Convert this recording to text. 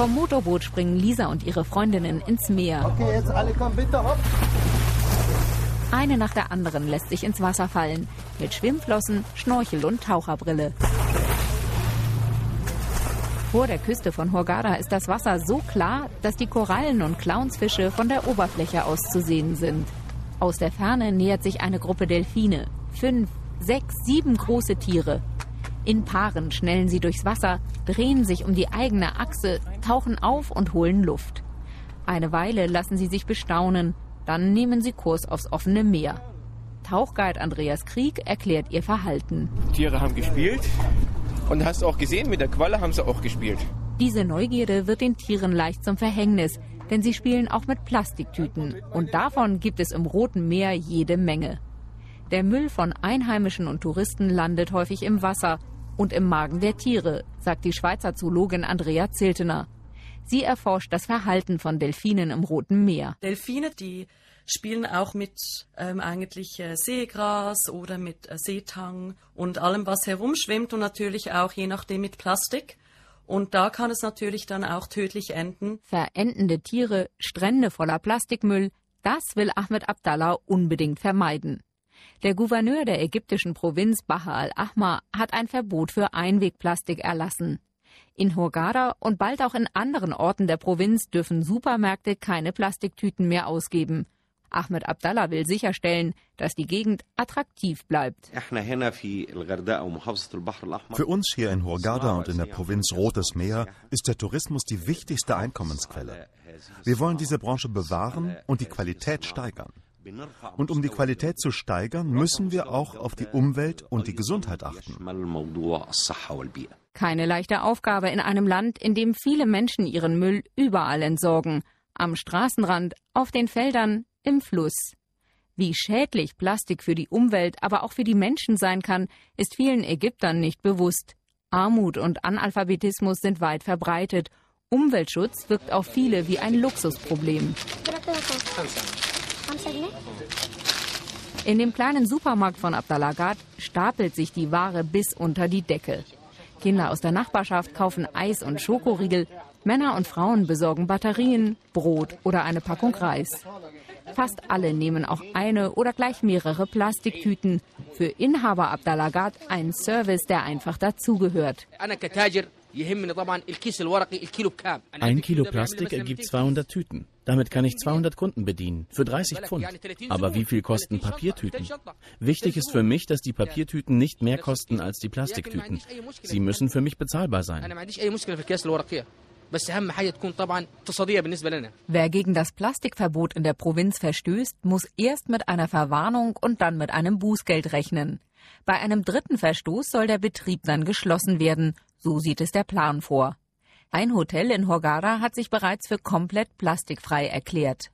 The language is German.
Vom Motorboot springen Lisa und ihre Freundinnen ins Meer. Okay, jetzt alle kommen bitte hopp. Eine nach der anderen lässt sich ins Wasser fallen. Mit Schwimmflossen, Schnorchel und Taucherbrille. Vor der Küste von Hurghada ist das Wasser so klar, dass die Korallen und Clownsfische von der Oberfläche aus zu sehen sind. Aus der Ferne nähert sich eine Gruppe Delfine. Fünf, sechs, sieben große Tiere. In Paaren schnellen sie durchs Wasser, drehen sich um die eigene Achse, tauchen auf und holen Luft. Eine Weile lassen sie sich bestaunen, dann nehmen sie Kurs aufs offene Meer. Tauchguide Andreas Krieg erklärt ihr Verhalten. Die Tiere haben gespielt und hast auch gesehen, mit der Qualle haben sie auch gespielt. Diese Neugierde wird den Tieren leicht zum Verhängnis, denn sie spielen auch mit Plastiktüten. Und davon gibt es im Roten Meer jede Menge. Der Müll von Einheimischen und Touristen landet häufig im Wasser und im Magen der Tiere, sagt die Schweizer Zoologin Andrea Ziltener. Sie erforscht das Verhalten von Delfinen im Roten Meer. Delfine, die spielen auch mit ähm, eigentlich äh, Seegras oder mit äh, Seetang und allem, was herumschwimmt und natürlich auch je nachdem mit Plastik. Und da kann es natürlich dann auch tödlich enden. Verendende Tiere, Strände voller Plastikmüll, das will Ahmed Abdallah unbedingt vermeiden. Der Gouverneur der ägyptischen Provinz Baha al-Ahmar hat ein Verbot für Einwegplastik erlassen. In Hurghada und bald auch in anderen Orten der Provinz dürfen Supermärkte keine Plastiktüten mehr ausgeben. Ahmed Abdallah will sicherstellen, dass die Gegend attraktiv bleibt. Für uns hier in Hurghada und in der Provinz Rotes Meer ist der Tourismus die wichtigste Einkommensquelle. Wir wollen diese Branche bewahren und die Qualität steigern. Und um die Qualität zu steigern, müssen wir auch auf die Umwelt und die Gesundheit achten. Keine leichte Aufgabe in einem Land, in dem viele Menschen ihren Müll überall entsorgen. Am Straßenrand, auf den Feldern, im Fluss. Wie schädlich Plastik für die Umwelt, aber auch für die Menschen sein kann, ist vielen Ägyptern nicht bewusst. Armut und Analphabetismus sind weit verbreitet. Umweltschutz wirkt auf viele wie ein Luxusproblem. In dem kleinen Supermarkt von Abdalagat stapelt sich die Ware bis unter die Decke. Kinder aus der Nachbarschaft kaufen Eis und Schokoriegel, Männer und Frauen besorgen Batterien, Brot oder eine Packung Reis. Fast alle nehmen auch eine oder gleich mehrere Plastiktüten. Für Inhaber Abdalagat ein Service, der einfach dazugehört. Ein Kilo Plastik ergibt 200 Tüten. Damit kann ich 200 Kunden bedienen, für 30 Pfund. Aber wie viel kosten Papiertüten? Wichtig ist für mich, dass die Papiertüten nicht mehr kosten als die Plastiktüten. Sie müssen für mich bezahlbar sein. Wer gegen das Plastikverbot in der Provinz verstößt, muss erst mit einer Verwarnung und dann mit einem Bußgeld rechnen. Bei einem dritten Verstoß soll der Betrieb dann geschlossen werden, so sieht es der Plan vor. Ein Hotel in Hurghada hat sich bereits für komplett plastikfrei erklärt.